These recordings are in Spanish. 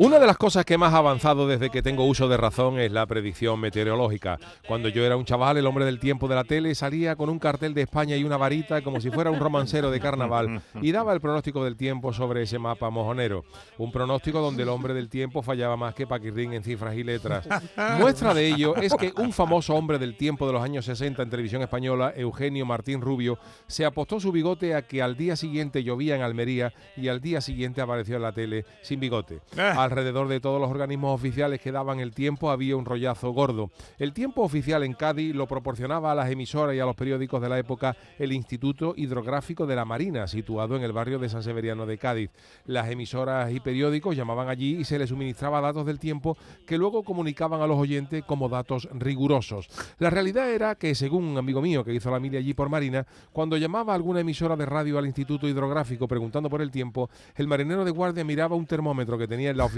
Una de las cosas que más ha avanzado desde que tengo uso de razón es la predicción meteorológica. Cuando yo era un chaval, el hombre del tiempo de la tele salía con un cartel de España y una varita como si fuera un romancero de carnaval y daba el pronóstico del tiempo sobre ese mapa mojonero. Un pronóstico donde el hombre del tiempo fallaba más que Paquirrín en cifras y letras. Muestra de ello es que un famoso hombre del tiempo de los años 60 en televisión española, Eugenio Martín Rubio, se apostó su bigote a que al día siguiente llovía en Almería y al día siguiente apareció en la tele sin bigote. Ah. Alrededor de todos los organismos oficiales que daban el tiempo había un rollazo gordo. El tiempo oficial en Cádiz lo proporcionaba a las emisoras y a los periódicos de la época el Instituto Hidrográfico de la Marina, situado en el barrio de San Severiano de Cádiz. Las emisoras y periódicos llamaban allí y se les suministraba datos del tiempo que luego comunicaban a los oyentes como datos rigurosos. La realidad era que, según un amigo mío que hizo la mili allí por Marina, cuando llamaba a alguna emisora de radio al Instituto Hidrográfico preguntando por el tiempo, el marinero de guardia miraba un termómetro que tenía en la oficina,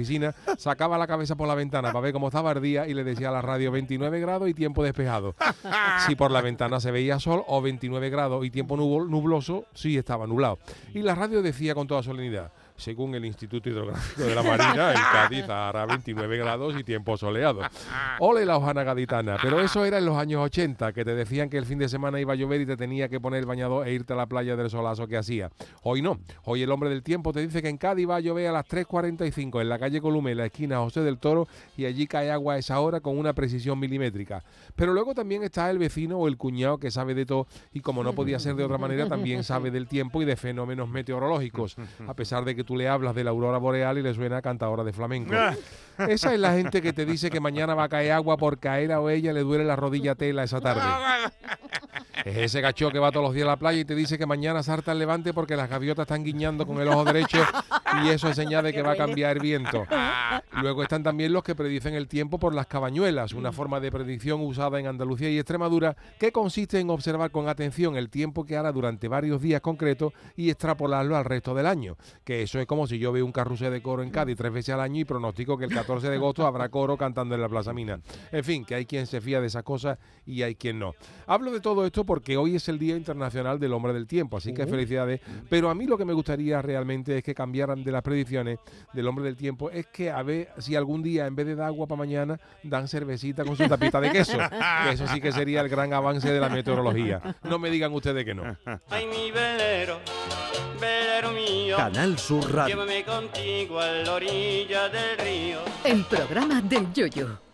sacaba la cabeza por la ventana para ver cómo estaba el día y le decía a la radio 29 grados y tiempo despejado. Si por la ventana se veía sol o 29 grados y tiempo nublo- nubloso, sí estaba nublado. Y la radio decía con toda solemnidad, según el Instituto Hidrográfico de la Marina, en Cádiz hará 29 grados y tiempo soleado. Ole la gaditana. Pero eso era en los años 80, que te decían que el fin de semana iba a llover y te tenía que poner el bañador e irte a la playa del solazo que hacía. Hoy no. Hoy el hombre del tiempo te dice que en Cádiz va a llover a las 3.45 en la calle Colume, en la esquina José del Toro, y allí cae agua a esa hora con una precisión milimétrica. Pero luego también está el vecino o el cuñado que sabe de todo y como no podía ser de otra manera, también sabe del tiempo y de fenómenos meteorológicos, a pesar de que tú le hablas de la aurora boreal y le suena a cantadora de flamenco. Esa es la gente que te dice que mañana va a caer agua porque a él o ella le duele la rodilla tela esa tarde. Es ese gacho que va todos los días a la playa y te dice que mañana salta el levante porque las gaviotas están guiñando con el ojo derecho y eso es señal de que va a cambiar el viento. Luego están también los que predicen el tiempo por las cabañuelas, una forma de predicción usada en Andalucía y Extremadura que consiste en observar con atención el tiempo que hará durante varios días concretos y extrapolarlo al resto del año. Que eso es como si yo veo un carrusel de coro en Cádiz tres veces al año y pronostico que el 14 de agosto habrá coro cantando en la Plaza Mina. En fin, que hay quien se fía de esas cosas y hay quien no. Hablo de todo esto porque hoy es el Día Internacional del Hombre del Tiempo, así que felicidades. Pero a mí lo que me gustaría realmente es que cambiaran de las predicciones del Hombre del Tiempo, es que a ver si algún día en vez de dar agua para mañana dan cervecita con su tapita de queso. Que eso sí que sería el gran avance de la meteorología. No me digan ustedes que no. Ay, mi velero, velero mío, Canal Sur Radio. llévame contigo a la orilla del río. El programa del Yoyo.